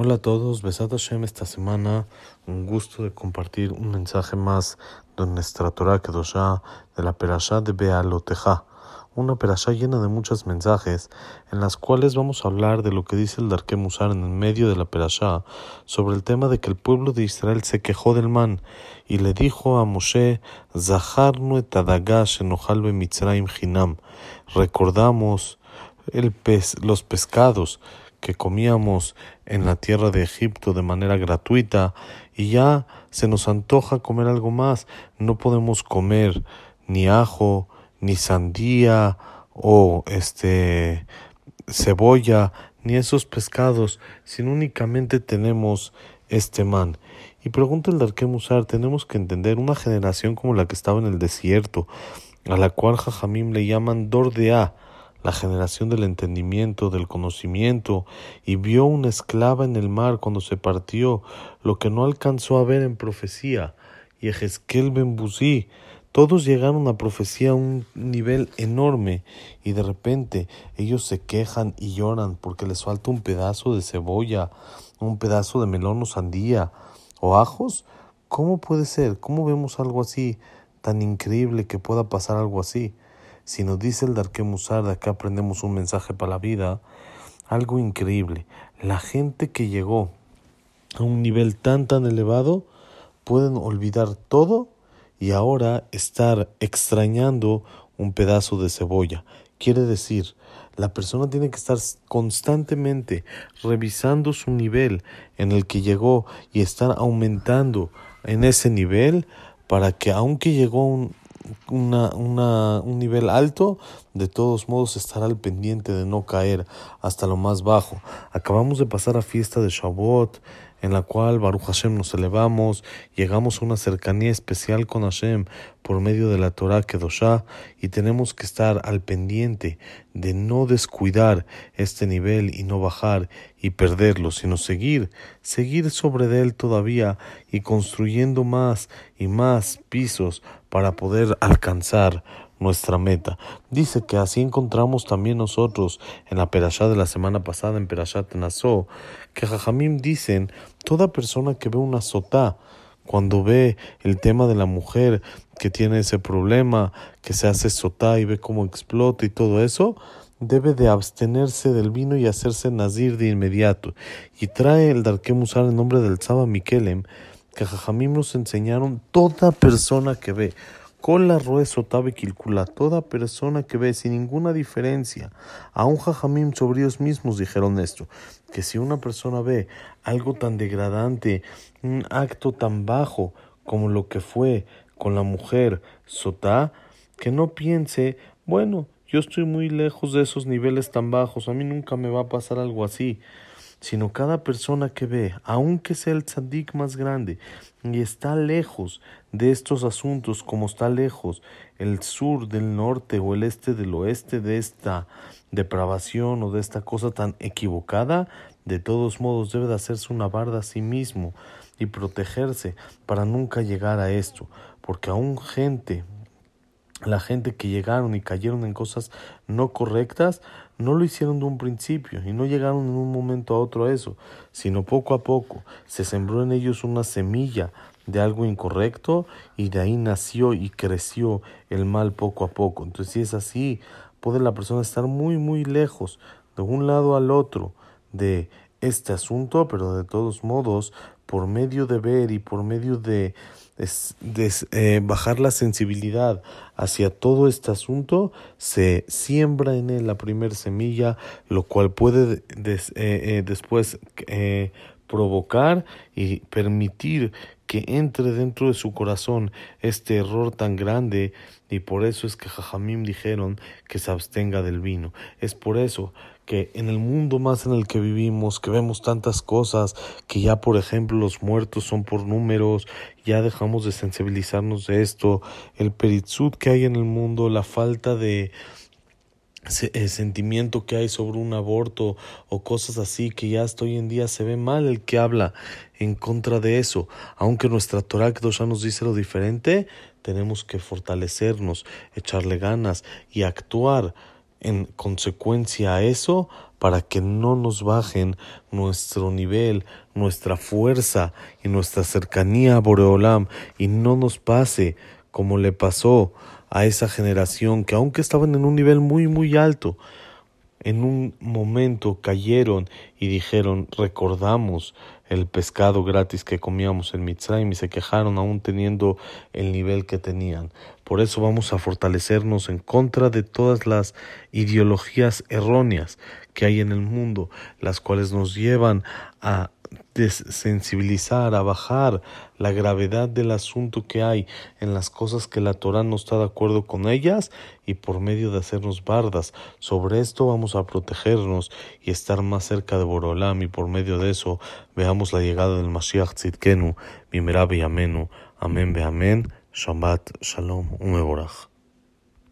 Hola a todos, Besat Hashem esta semana, un gusto de compartir un mensaje más de nuestra Torah Kedoshá, de la Perashá de Bealoteja, una Perashá llena de muchos mensajes, en las cuales vamos a hablar de lo que dice el Darke Musar en el medio de la Perashá, sobre el tema de que el pueblo de Israel se quejó del man, y le dijo a Moshe, Zaharnu et enojal mitzrayim hinam, recordamos el pez, los pescados, que comíamos en la tierra de Egipto de manera gratuita y ya se nos antoja comer algo más. No podemos comer ni ajo, ni sandía o este cebolla, ni esos pescados, sino únicamente tenemos este man. Y pregunta el Darke Musar, tenemos que entender una generación como la que estaba en el desierto, a la cual Jajamim le llaman Dordea, la generación del entendimiento, del conocimiento, y vio una esclava en el mar cuando se partió, lo que no alcanzó a ver en profecía, y Ezequiel ben todos llegaron a profecía a un nivel enorme y de repente ellos se quejan y lloran porque les falta un pedazo de cebolla, un pedazo de melón o sandía o ajos. ¿Cómo puede ser? ¿Cómo vemos algo así tan increíble que pueda pasar algo así? Si nos dice el Darke Musar, de acá aprendemos un mensaje para la vida, algo increíble. La gente que llegó a un nivel tan tan elevado pueden olvidar todo y ahora estar extrañando un pedazo de cebolla. Quiere decir, la persona tiene que estar constantemente revisando su nivel en el que llegó y estar aumentando en ese nivel para que aunque llegó a un, una, una, un nivel alto, de todos modos estar al pendiente de no caer hasta lo más bajo. Acabamos de pasar a fiesta de Shavuot, en la cual Baruch Hashem nos elevamos, llegamos a una cercanía especial con Hashem por medio de la Torah Kedoshá y tenemos que estar al pendiente de no descuidar este nivel y no bajar y perderlo, sino seguir, seguir sobre él todavía y construyendo más y más pisos para poder alcanzar nuestra meta. Dice que así encontramos también nosotros en la Perashá de la semana pasada, en Perashat Nazó, que Jajamim dicen, toda persona que ve una sotá, cuando ve el tema de la mujer que tiene ese problema, que se hace sotá y ve cómo explota y todo eso, debe de abstenerse del vino y hacerse nazir de inmediato. Y trae el Darke Musar en nombre del Saba Mikelem, que Jajamim nos enseñaron toda persona que ve con la rueso tabe kilkula, toda persona que ve sin ninguna diferencia, a un jajamim sobre ellos mismos dijeron esto, que si una persona ve algo tan degradante, un acto tan bajo como lo que fue con la mujer sotá, que no piense, bueno, yo estoy muy lejos de esos niveles tan bajos, a mí nunca me va a pasar algo así sino cada persona que ve, aunque sea el tzadik más grande, y está lejos de estos asuntos, como está lejos el sur del norte o el este del oeste de esta depravación o de esta cosa tan equivocada, de todos modos debe de hacerse una barda a sí mismo y protegerse para nunca llegar a esto, porque aún gente la gente que llegaron y cayeron en cosas no correctas, no lo hicieron de un principio y no llegaron en un momento a otro a eso, sino poco a poco se sembró en ellos una semilla de algo incorrecto y de ahí nació y creció el mal poco a poco. Entonces si es así, puede la persona estar muy muy lejos de un lado al otro de este asunto, pero de todos modos, por medio de ver y por medio de eh, bajar la sensibilidad hacia todo este asunto, se siembra en él la primer semilla, lo cual puede eh, eh, después provocar y permitir que entre dentro de su corazón este error tan grande y por eso es que Jajamim dijeron que se abstenga del vino. Es por eso que en el mundo más en el que vivimos, que vemos tantas cosas, que ya por ejemplo los muertos son por números, ya dejamos de sensibilizarnos de esto, el peritzut que hay en el mundo, la falta de el sentimiento que hay sobre un aborto o cosas así que ya hasta hoy en día se ve mal el que habla en contra de eso. Aunque nuestra Torah ya nos dice lo diferente, tenemos que fortalecernos, echarle ganas y actuar en consecuencia a eso para que no nos bajen nuestro nivel, nuestra fuerza y nuestra cercanía a Boreolam y no nos pase como le pasó a esa generación que aunque estaban en un nivel muy muy alto, en un momento cayeron y dijeron recordamos el pescado gratis que comíamos en Mitzrayim y se quejaron aún teniendo el nivel que tenían. Por eso vamos a fortalecernos en contra de todas las ideologías erróneas que hay en el mundo, las cuales nos llevan a desensibilizar, a bajar la gravedad del asunto que hay en las cosas que la Torah no está de acuerdo con ellas y por medio de hacernos bardas. Sobre esto vamos a protegernos y estar más cerca de Borolam y por medio de eso veamos la llegada del Mashiach Tzidkenu, Amenu. Amén be Amén. Shalom Umeborach.